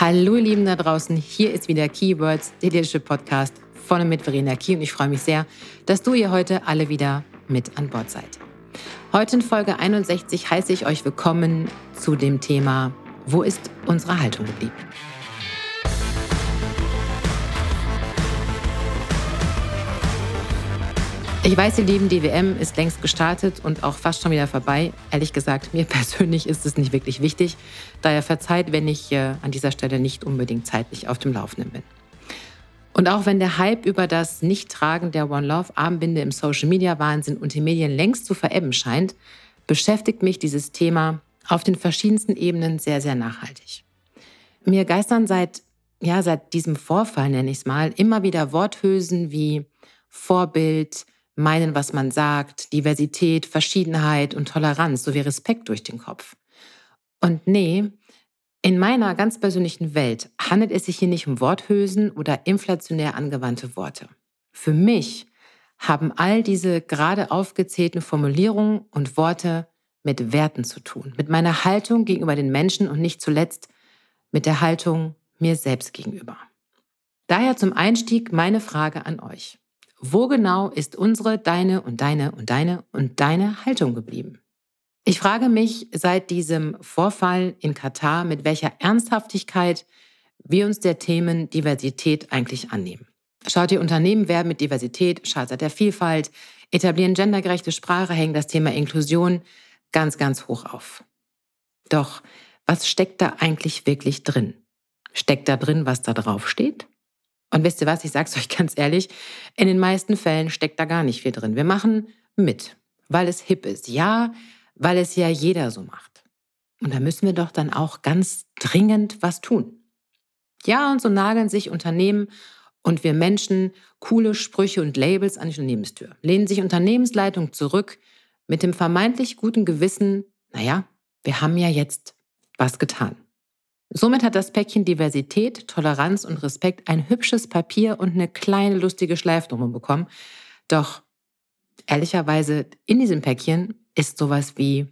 Hallo ihr Lieben da draußen, hier ist wieder Keywords, der Leadership Podcast von und mit Verena Key und ich freue mich sehr, dass du hier heute alle wieder mit an Bord seid. Heute in Folge 61 heiße ich euch willkommen zu dem Thema, wo ist unsere Haltung geblieben? Ich weiß, ihr Lieben, die WM ist längst gestartet und auch fast schon wieder vorbei. Ehrlich gesagt, mir persönlich ist es nicht wirklich wichtig. Daher verzeiht, wenn ich äh, an dieser Stelle nicht unbedingt zeitlich auf dem Laufenden bin. Und auch wenn der Hype über das Nichttragen der One Love Armbinde im Social Media Wahnsinn und den Medien längst zu verebben scheint, beschäftigt mich dieses Thema auf den verschiedensten Ebenen sehr, sehr nachhaltig. Mir geistern seit, ja, seit diesem Vorfall, nenne ich es mal, immer wieder Worthülsen wie Vorbild, meinen, was man sagt, Diversität, Verschiedenheit und Toleranz sowie Respekt durch den Kopf. Und nee, in meiner ganz persönlichen Welt handelt es sich hier nicht um Worthülsen oder inflationär angewandte Worte. Für mich haben all diese gerade aufgezählten Formulierungen und Worte mit Werten zu tun, mit meiner Haltung gegenüber den Menschen und nicht zuletzt mit der Haltung mir selbst gegenüber. Daher zum Einstieg meine Frage an euch. Wo genau ist unsere, deine und deine und deine und deine Haltung geblieben? Ich frage mich seit diesem Vorfall in Katar, mit welcher Ernsthaftigkeit wir uns der Themen Diversität eigentlich annehmen. Schaut ihr Unternehmen werben mit Diversität, schadet der Vielfalt, etablieren gendergerechte Sprache, hängen das Thema Inklusion ganz, ganz hoch auf. Doch was steckt da eigentlich wirklich drin? Steckt da drin, was da drauf steht? Und wisst ihr was, ich sag's euch ganz ehrlich, in den meisten Fällen steckt da gar nicht viel drin. Wir machen mit, weil es hip ist. Ja, weil es ja jeder so macht. Und da müssen wir doch dann auch ganz dringend was tun. Ja, und so nageln sich Unternehmen und wir Menschen coole Sprüche und Labels an die Unternehmenstür, lehnen sich Unternehmensleitung zurück mit dem vermeintlich guten Gewissen, naja, wir haben ja jetzt was getan. Somit hat das Päckchen Diversität, Toleranz und Respekt ein hübsches Papier und eine kleine lustige Schleifnummer bekommen. Doch ehrlicherweise in diesem Päckchen ist sowas wie,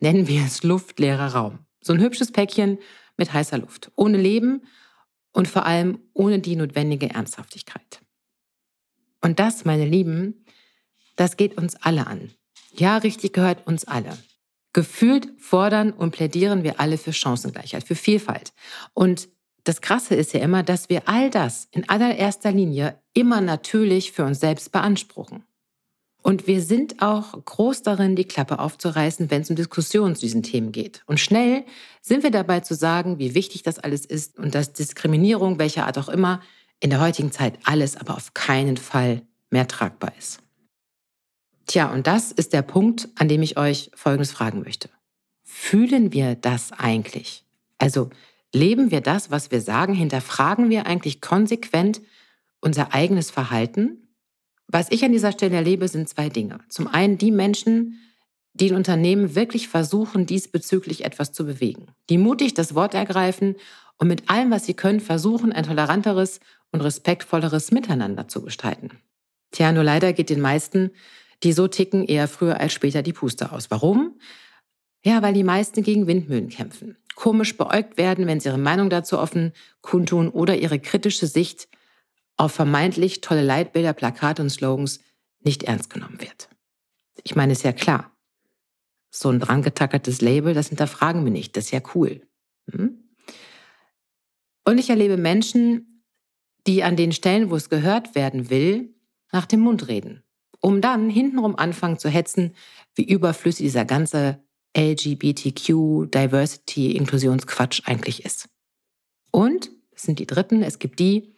nennen wir es luftleerer Raum. So ein hübsches Päckchen mit heißer Luft, ohne Leben und vor allem ohne die notwendige Ernsthaftigkeit. Und das, meine Lieben, das geht uns alle an. Ja, richtig gehört uns alle. Gefühlt fordern und plädieren wir alle für Chancengleichheit, für Vielfalt. Und das Krasse ist ja immer, dass wir all das in allererster Linie immer natürlich für uns selbst beanspruchen. Und wir sind auch groß darin, die Klappe aufzureißen, wenn es um Diskussionen zu diesen Themen geht. Und schnell sind wir dabei zu sagen, wie wichtig das alles ist und dass Diskriminierung, welcher Art auch immer, in der heutigen Zeit alles aber auf keinen Fall mehr tragbar ist. Tja, und das ist der Punkt, an dem ich euch Folgendes fragen möchte. Fühlen wir das eigentlich? Also leben wir das, was wir sagen? Hinterfragen wir eigentlich konsequent unser eigenes Verhalten? Was ich an dieser Stelle erlebe, sind zwei Dinge. Zum einen die Menschen, die in Unternehmen wirklich versuchen, diesbezüglich etwas zu bewegen. Die mutig das Wort ergreifen und mit allem, was sie können, versuchen, ein toleranteres und respektvolleres Miteinander zu gestalten. Tja, nur leider geht den meisten die so ticken eher früher als später die Puste aus. Warum? Ja, weil die meisten gegen Windmühlen kämpfen, komisch beäugt werden, wenn sie ihre Meinung dazu offen kundtun oder ihre kritische Sicht auf vermeintlich tolle Leitbilder, Plakate und Slogans nicht ernst genommen wird. Ich meine, ist ja klar. So ein drangetakertes Label, das hinterfragen wir nicht. Das ist ja cool. Hm? Und ich erlebe Menschen, die an den Stellen, wo es gehört werden will, nach dem Mund reden um dann hintenrum anfangen zu hetzen, wie überflüssig dieser ganze LGBTQ, Diversity, Inklusionsquatsch eigentlich ist. Und, das sind die Dritten, es gibt die,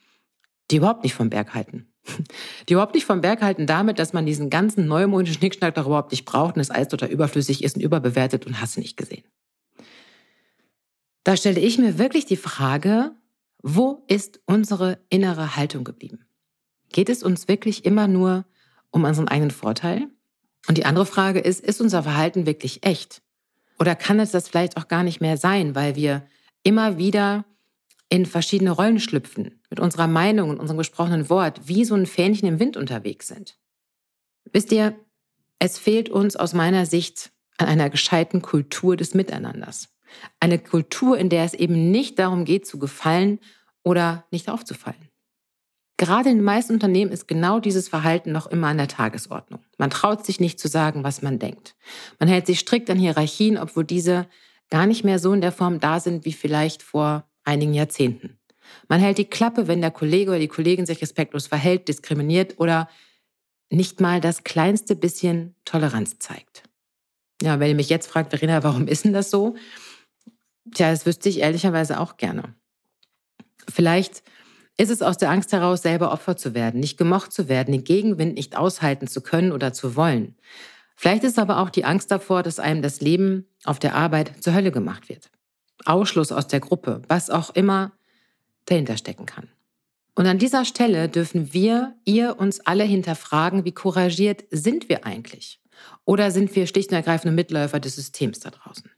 die überhaupt nicht vom Berg halten. Die überhaupt nicht vom Berg halten damit, dass man diesen ganzen neumodischen Schnickschnack doch überhaupt nicht braucht und es alles total überflüssig ist und überbewertet und hast nicht gesehen. Da stelle ich mir wirklich die Frage, wo ist unsere innere Haltung geblieben? Geht es uns wirklich immer nur um unseren eigenen Vorteil? Und die andere Frage ist, ist unser Verhalten wirklich echt? Oder kann es das vielleicht auch gar nicht mehr sein, weil wir immer wieder in verschiedene Rollen schlüpfen, mit unserer Meinung und unserem gesprochenen Wort, wie so ein Fähnchen im Wind unterwegs sind? Wisst ihr, es fehlt uns aus meiner Sicht an einer gescheiten Kultur des Miteinanders. Eine Kultur, in der es eben nicht darum geht, zu gefallen oder nicht aufzufallen. Gerade in den meisten Unternehmen ist genau dieses Verhalten noch immer an der Tagesordnung. Man traut sich nicht zu sagen, was man denkt. Man hält sich strikt an Hierarchien, obwohl diese gar nicht mehr so in der Form da sind wie vielleicht vor einigen Jahrzehnten. Man hält die Klappe, wenn der Kollege oder die Kollegin sich respektlos verhält, diskriminiert oder nicht mal das kleinste bisschen Toleranz zeigt. Ja, wenn ihr mich jetzt fragt, Verena, warum ist denn das so? Tja, das wüsste ich ehrlicherweise auch gerne. Vielleicht ist es aus der Angst heraus, selber Opfer zu werden, nicht gemocht zu werden, den Gegenwind nicht aushalten zu können oder zu wollen. Vielleicht ist aber auch die Angst davor, dass einem das Leben auf der Arbeit zur Hölle gemacht wird. Ausschluss aus der Gruppe, was auch immer dahinter stecken kann. Und an dieser Stelle dürfen wir, ihr uns alle hinterfragen, wie couragiert sind wir eigentlich? Oder sind wir schlicht und ergreifend Mitläufer des Systems da draußen?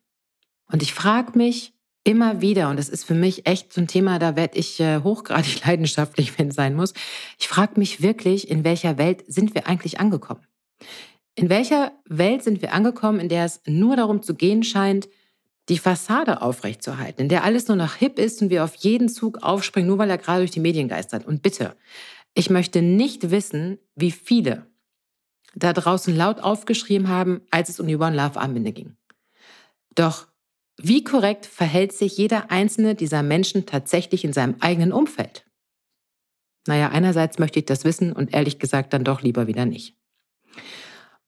Und ich frage mich immer wieder, und das ist für mich echt so ein Thema, da werde ich äh, hochgradig leidenschaftlich, wenn es sein muss. Ich frage mich wirklich, in welcher Welt sind wir eigentlich angekommen? In welcher Welt sind wir angekommen, in der es nur darum zu gehen scheint, die Fassade aufrechtzuerhalten, in der alles nur noch hip ist und wir auf jeden Zug aufspringen, nur weil er gerade durch die Medien geistert. Und bitte, ich möchte nicht wissen, wie viele da draußen laut aufgeschrieben haben, als es um die One Love Armbinde ging. Doch wie korrekt verhält sich jeder einzelne dieser Menschen tatsächlich in seinem eigenen Umfeld? Naja, einerseits möchte ich das wissen und ehrlich gesagt dann doch lieber wieder nicht.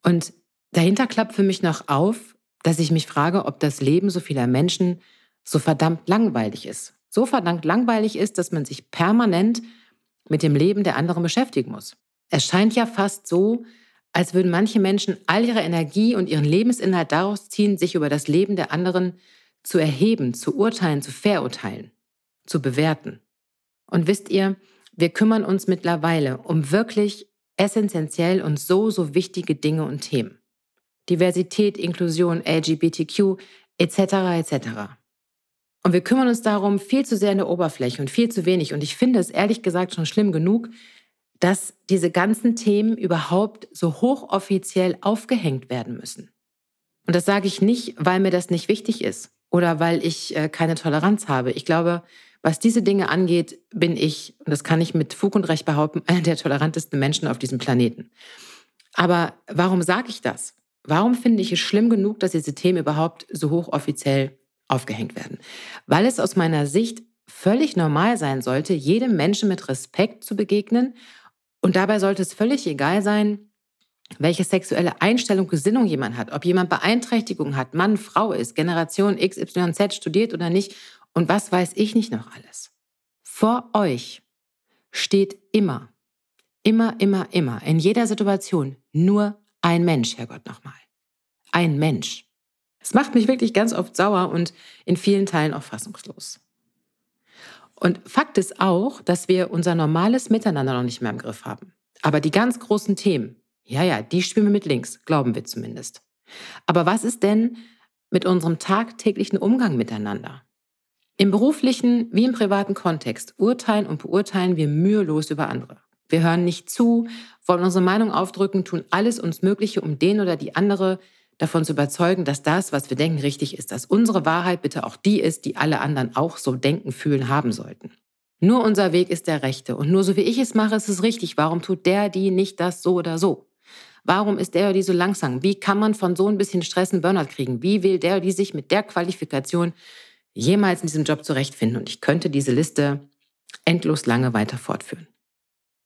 Und dahinter klappt für mich noch auf, dass ich mich frage, ob das Leben so vieler Menschen so verdammt langweilig ist. So verdammt langweilig ist, dass man sich permanent mit dem Leben der anderen beschäftigen muss. Es scheint ja fast so, als würden manche Menschen all ihre Energie und ihren Lebensinhalt daraus ziehen, sich über das Leben der anderen zu erheben, zu urteilen, zu verurteilen, zu bewerten. Und wisst ihr, wir kümmern uns mittlerweile um wirklich essentiell und so, so wichtige Dinge und Themen. Diversität, Inklusion, LGBTQ, etc. etc. Und wir kümmern uns darum viel zu sehr in der Oberfläche und viel zu wenig. Und ich finde es ehrlich gesagt schon schlimm genug, dass diese ganzen Themen überhaupt so hochoffiziell aufgehängt werden müssen. Und das sage ich nicht, weil mir das nicht wichtig ist oder weil ich äh, keine Toleranz habe. Ich glaube, was diese Dinge angeht, bin ich, und das kann ich mit Fug und Recht behaupten, einer der tolerantesten Menschen auf diesem Planeten. Aber warum sage ich das? Warum finde ich es schlimm genug, dass diese Themen überhaupt so hochoffiziell aufgehängt werden? Weil es aus meiner Sicht völlig normal sein sollte, jedem Menschen mit Respekt zu begegnen. Und dabei sollte es völlig egal sein, welche sexuelle Einstellung, Gesinnung jemand hat, ob jemand Beeinträchtigung hat, Mann, Frau ist, Generation XYZ studiert oder nicht und was weiß ich nicht noch alles. Vor euch steht immer, immer, immer, immer, in jeder Situation nur ein Mensch, Herrgott nochmal. Ein Mensch. Es macht mich wirklich ganz oft sauer und in vielen Teilen auch fassungslos. Und Fakt ist auch, dass wir unser normales Miteinander noch nicht mehr im Griff haben. Aber die ganz großen Themen, ja, ja, die spielen wir mit links, glauben wir zumindest. Aber was ist denn mit unserem tagtäglichen Umgang miteinander? Im beruflichen wie im privaten Kontext urteilen und beurteilen wir mühelos über andere. Wir hören nicht zu, wollen unsere Meinung aufdrücken, tun alles uns Mögliche, um den oder die andere davon zu überzeugen, dass das, was wir denken, richtig ist, dass unsere Wahrheit bitte auch die ist, die alle anderen auch so denken, fühlen, haben sollten. Nur unser Weg ist der rechte und nur so wie ich es mache, ist es richtig. Warum tut der, die nicht das so oder so? Warum ist der oder die so langsam? Wie kann man von so ein bisschen Stress einen Burnout kriegen? Wie will der oder die sich mit der Qualifikation jemals in diesem Job zurechtfinden? Und ich könnte diese Liste endlos lange weiter fortführen.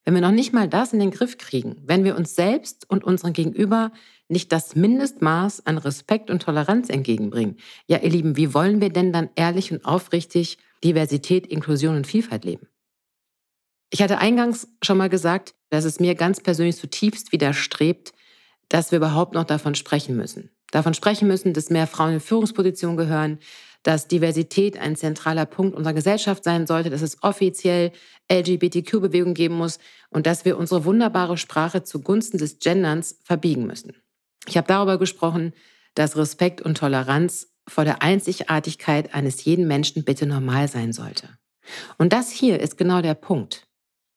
Wenn wir noch nicht mal das in den Griff kriegen, wenn wir uns selbst und unseren Gegenüber nicht das Mindestmaß an Respekt und Toleranz entgegenbringen, ja ihr Lieben, wie wollen wir denn dann ehrlich und aufrichtig Diversität, Inklusion und Vielfalt leben? Ich hatte eingangs schon mal gesagt, dass es mir ganz persönlich zutiefst widerstrebt, dass wir überhaupt noch davon sprechen müssen. Davon sprechen müssen, dass mehr Frauen in Führungspositionen gehören, dass Diversität ein zentraler Punkt unserer Gesellschaft sein sollte, dass es offiziell LGBTQ-Bewegung geben muss und dass wir unsere wunderbare Sprache zugunsten des Genderns verbiegen müssen. Ich habe darüber gesprochen, dass Respekt und Toleranz vor der Einzigartigkeit eines jeden Menschen bitte normal sein sollte. Und das hier ist genau der Punkt.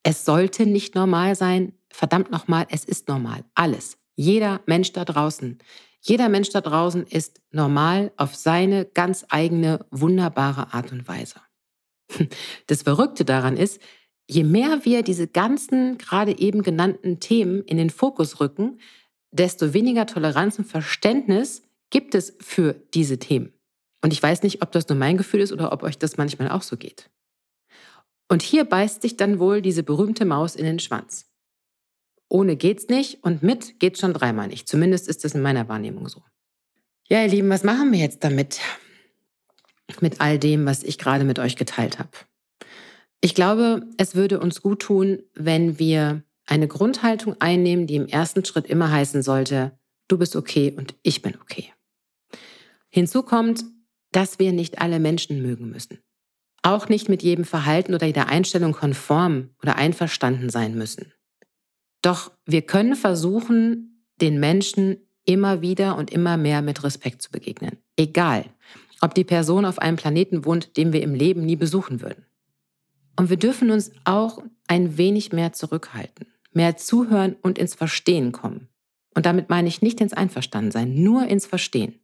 Es sollte nicht normal sein. Verdammt nochmal, es ist normal. Alles. Jeder Mensch da draußen, jeder Mensch da draußen ist normal auf seine ganz eigene, wunderbare Art und Weise. Das Verrückte daran ist, je mehr wir diese ganzen gerade eben genannten Themen in den Fokus rücken, desto weniger Toleranz und Verständnis gibt es für diese Themen. Und ich weiß nicht, ob das nur mein Gefühl ist oder ob euch das manchmal auch so geht. Und hier beißt sich dann wohl diese berühmte Maus in den Schwanz. Ohne geht's nicht und mit geht's schon dreimal nicht. Zumindest ist das in meiner Wahrnehmung so. Ja, ihr Lieben, was machen wir jetzt damit? Mit all dem, was ich gerade mit euch geteilt habe. Ich glaube, es würde uns gut tun, wenn wir eine Grundhaltung einnehmen, die im ersten Schritt immer heißen sollte, du bist okay und ich bin okay. Hinzu kommt, dass wir nicht alle Menschen mögen müssen. Auch nicht mit jedem Verhalten oder jeder Einstellung konform oder einverstanden sein müssen. Doch wir können versuchen, den Menschen immer wieder und immer mehr mit Respekt zu begegnen. Egal, ob die Person auf einem Planeten wohnt, den wir im Leben nie besuchen würden. Und wir dürfen uns auch ein wenig mehr zurückhalten, mehr zuhören und ins Verstehen kommen. Und damit meine ich nicht ins Einverstandensein, nur ins Verstehen.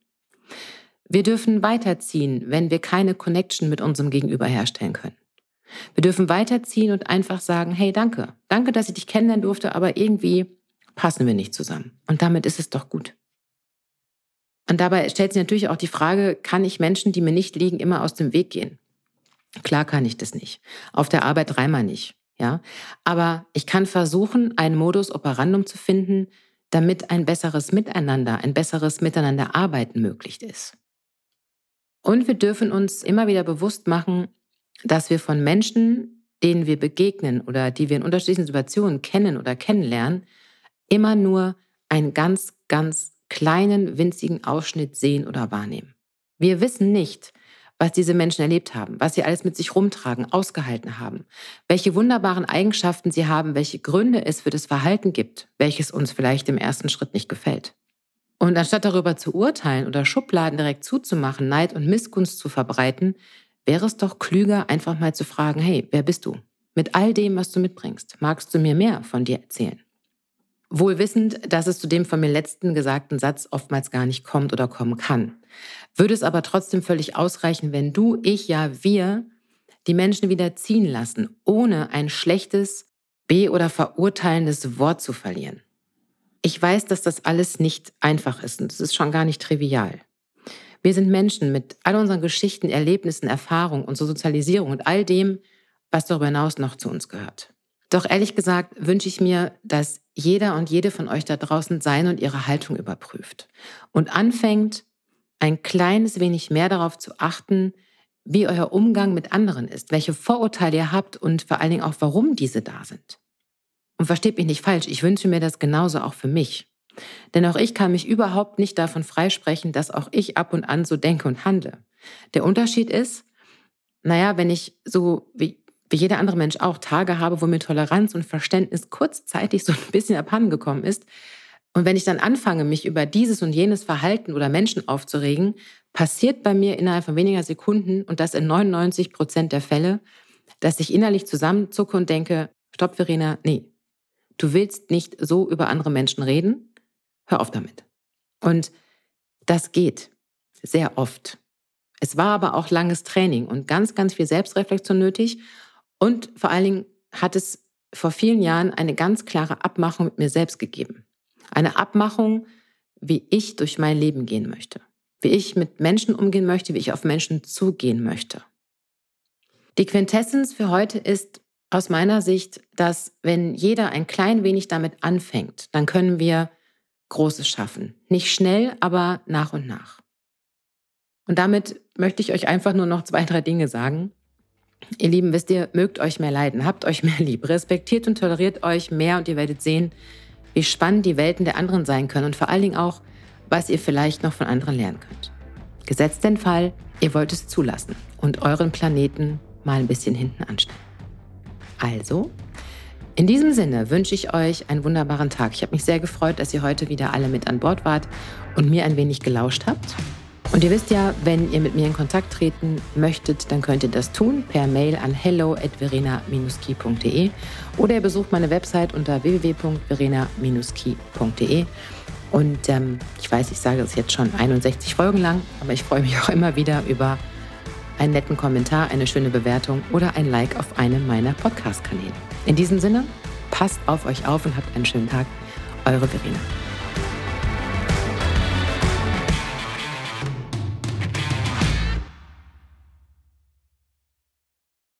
Wir dürfen weiterziehen, wenn wir keine Connection mit unserem Gegenüber herstellen können. Wir dürfen weiterziehen und einfach sagen, hey, danke. Danke, dass ich dich kennenlernen durfte, aber irgendwie passen wir nicht zusammen. Und damit ist es doch gut. Und dabei stellt sich natürlich auch die Frage, kann ich Menschen, die mir nicht liegen, immer aus dem Weg gehen? Klar kann ich das nicht. Auf der Arbeit dreimal nicht. Ja, aber ich kann versuchen, einen Modus operandum zu finden, damit ein besseres Miteinander, ein besseres Miteinander arbeiten möglich ist. Und wir dürfen uns immer wieder bewusst machen, dass wir von Menschen, denen wir begegnen oder die wir in unterschiedlichen Situationen kennen oder kennenlernen, immer nur einen ganz, ganz kleinen, winzigen Ausschnitt sehen oder wahrnehmen. Wir wissen nicht, was diese Menschen erlebt haben, was sie alles mit sich rumtragen, ausgehalten haben, welche wunderbaren Eigenschaften sie haben, welche Gründe es für das Verhalten gibt, welches uns vielleicht im ersten Schritt nicht gefällt. Und anstatt darüber zu urteilen oder Schubladen direkt zuzumachen, Neid und Missgunst zu verbreiten, wäre es doch klüger, einfach mal zu fragen, hey, wer bist du? Mit all dem, was du mitbringst, magst du mir mehr von dir erzählen? Wohl wissend, dass es zu dem von mir letzten gesagten Satz oftmals gar nicht kommt oder kommen kann. Würde es aber trotzdem völlig ausreichen, wenn du, ich, ja, wir die Menschen wieder ziehen lassen, ohne ein schlechtes be- oder verurteilendes Wort zu verlieren. Ich weiß, dass das alles nicht einfach ist und es ist schon gar nicht trivial. Wir sind Menschen mit all unseren Geschichten, Erlebnissen, Erfahrungen, unserer Sozialisierung und all dem, was darüber hinaus noch zu uns gehört. Doch ehrlich gesagt wünsche ich mir, dass jeder und jede von euch da draußen seine und ihre Haltung überprüft und anfängt, ein kleines wenig mehr darauf zu achten, wie euer Umgang mit anderen ist, welche Vorurteile ihr habt und vor allen Dingen auch, warum diese da sind. Und versteht mich nicht falsch, ich wünsche mir das genauso auch für mich. Denn auch ich kann mich überhaupt nicht davon freisprechen, dass auch ich ab und an so denke und handle. Der Unterschied ist, naja, wenn ich so wie, wie jeder andere Mensch auch Tage habe, wo mir Toleranz und Verständnis kurzzeitig so ein bisschen abhandengekommen ist, und wenn ich dann anfange, mich über dieses und jenes Verhalten oder Menschen aufzuregen, passiert bei mir innerhalb von weniger Sekunden und das in 99 Prozent der Fälle, dass ich innerlich zusammenzucke und denke, stopp, Verena, nee, du willst nicht so über andere Menschen reden, hör auf damit. Und das geht sehr oft. Es war aber auch langes Training und ganz, ganz viel Selbstreflexion nötig. Und vor allen Dingen hat es vor vielen Jahren eine ganz klare Abmachung mit mir selbst gegeben. Eine Abmachung, wie ich durch mein Leben gehen möchte. Wie ich mit Menschen umgehen möchte, wie ich auf Menschen zugehen möchte. Die Quintessenz für heute ist aus meiner Sicht, dass wenn jeder ein klein wenig damit anfängt, dann können wir Großes schaffen. Nicht schnell, aber nach und nach. Und damit möchte ich euch einfach nur noch zwei, drei Dinge sagen. Ihr Lieben, wisst ihr, mögt euch mehr leiden, habt euch mehr lieb, respektiert und toleriert euch mehr und ihr werdet sehen, wie spannend die Welten der anderen sein können und vor allen Dingen auch, was ihr vielleicht noch von anderen lernen könnt. Gesetzt den Fall, ihr wollt es zulassen und euren Planeten mal ein bisschen hinten anstellen. Also, in diesem Sinne wünsche ich euch einen wunderbaren Tag. Ich habe mich sehr gefreut, dass ihr heute wieder alle mit an Bord wart und mir ein wenig gelauscht habt. Und ihr wisst ja, wenn ihr mit mir in Kontakt treten möchtet, dann könnt ihr das tun per Mail an hello@verena-key.de oder ihr besucht meine Website unter www.verena-key.de Und ähm, ich weiß, ich sage es jetzt schon 61 Folgen lang, aber ich freue mich auch immer wieder über einen netten Kommentar, eine schöne Bewertung oder ein Like auf einem meiner Podcast-Kanäle. In diesem Sinne, passt auf euch auf und habt einen schönen Tag. Eure Verena.